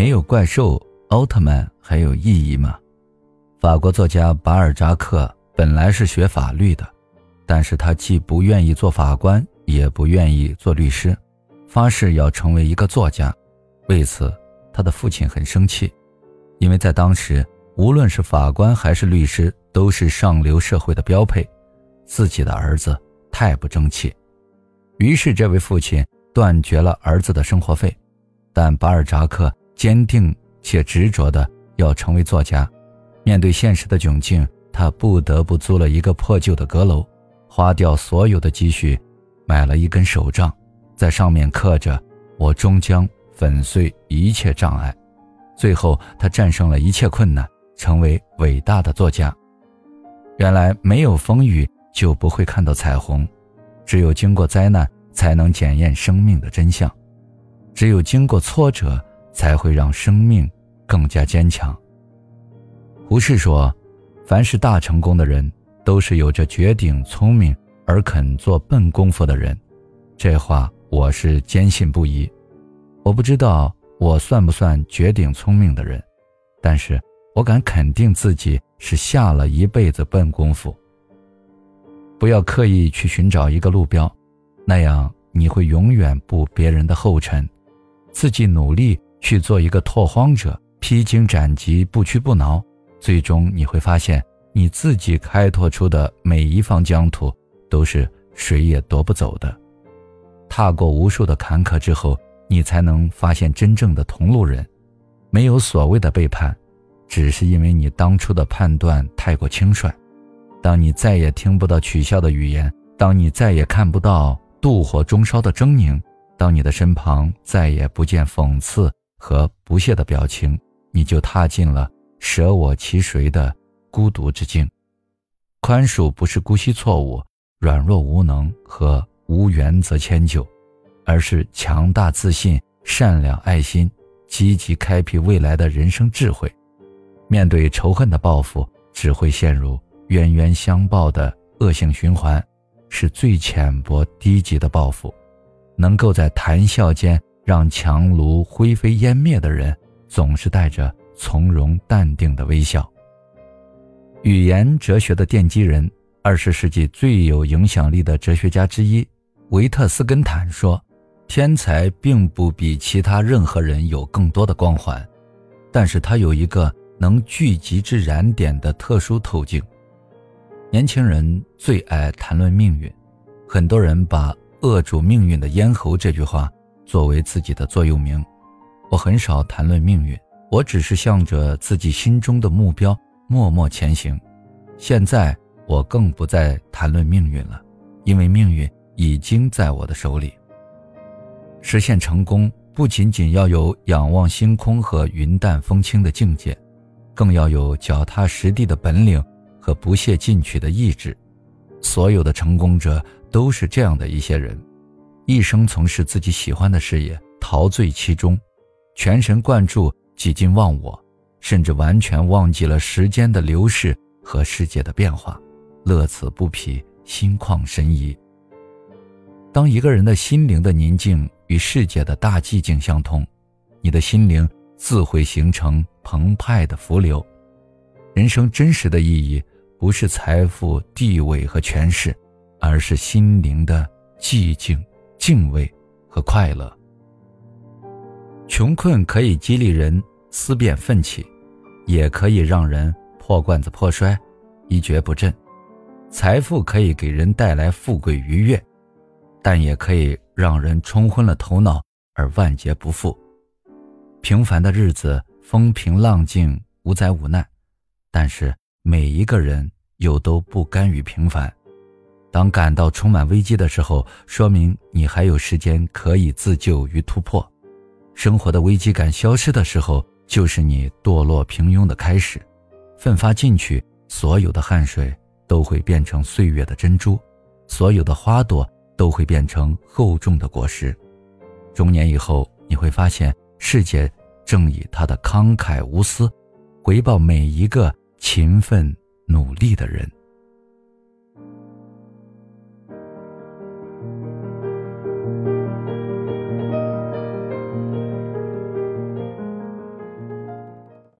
没有怪兽，奥特曼还有意义吗？法国作家巴尔扎克本来是学法律的，但是他既不愿意做法官，也不愿意做律师，发誓要成为一个作家。为此，他的父亲很生气，因为在当时，无论是法官还是律师，都是上流社会的标配，自己的儿子太不争气。于是，这位父亲断绝了儿子的生活费，但巴尔扎克坚定且执着的要成为作家。面对现实的窘境，他不得不租了一个破旧的阁楼，花掉所有的积蓄，买了一根手杖，在上面刻着“我终将粉碎一切障碍”。最后，他战胜了一切困难，成为伟大的作家。原来，没有风雨就不会看到彩虹，只有经过灾难，才能检验生命的真相；只有经过挫折，才会让生命更加坚强。胡适说：“凡是大成功的人，都是有着绝顶聪明而肯做笨功夫的人。”这话我是坚信不疑。我不知道我算不算绝顶聪明的人，但是我敢肯定自己是下了一辈子笨功夫。不要刻意去寻找一个路标，那样你会永远步别人的后尘。自己努力去做一个拓荒者，披荆斩棘，不屈不挠。最终你会发现，你自己开拓出的每一方疆土，都是谁也夺不走的。踏过无数的坎坷之后，你才能发现真正的同路人。没有所谓的背叛，只是因为你当初的判断太过轻率。当你再也听不到取笑的语言，当你再也看不到妒火中烧的狰狞，当你的身旁再也不见讽刺和不屑的表情，你就踏进了。舍我其谁的孤独之境，宽恕不是姑息错误、软弱无能和无原则迁就，而是强大自信、善良爱心、积极开辟未来的人生智慧。面对仇恨的报复，只会陷入冤冤相报的恶性循环，是最浅薄低级的报复。能够在谈笑间让强炉灰飞烟灭的人，总是带着。从容淡定的微笑。语言哲学的奠基人，二十世纪最有影响力的哲学家之一，维特斯根坦说：“天才并不比其他任何人有更多的光环，但是他有一个能聚集至燃点的特殊透镜。”年轻人最爱谈论命运，很多人把“扼住命运的咽喉”这句话作为自己的座右铭。我很少谈论命运。我只是向着自己心中的目标默默前行。现在我更不再谈论命运了，因为命运已经在我的手里。实现成功不仅仅要有仰望星空和云淡风轻的境界，更要有脚踏实地的本领和不懈进取的意志。所有的成功者都是这样的一些人，一生从事自己喜欢的事业，陶醉其中，全神贯注。几近忘我，甚至完全忘记了时间的流逝和世界的变化，乐此不疲，心旷神怡。当一个人的心灵的宁静与世界的大寂静相通，你的心灵自会形成澎湃的浮流。人生真实的意义，不是财富、地位和权势，而是心灵的寂静、敬畏和快乐。穷困可以激励人。思辨奋起，也可以让人破罐子破摔，一蹶不振；财富可以给人带来富贵愉悦，但也可以让人冲昏了头脑而万劫不复。平凡的日子风平浪静，无灾无难，但是每一个人又都不甘于平凡。当感到充满危机的时候，说明你还有时间可以自救与突破。生活的危机感消失的时候。就是你堕落平庸的开始，奋发进取，所有的汗水都会变成岁月的珍珠，所有的花朵都会变成厚重的果实。中年以后，你会发现，世界正以他的慷慨无私，回报每一个勤奋努力的人。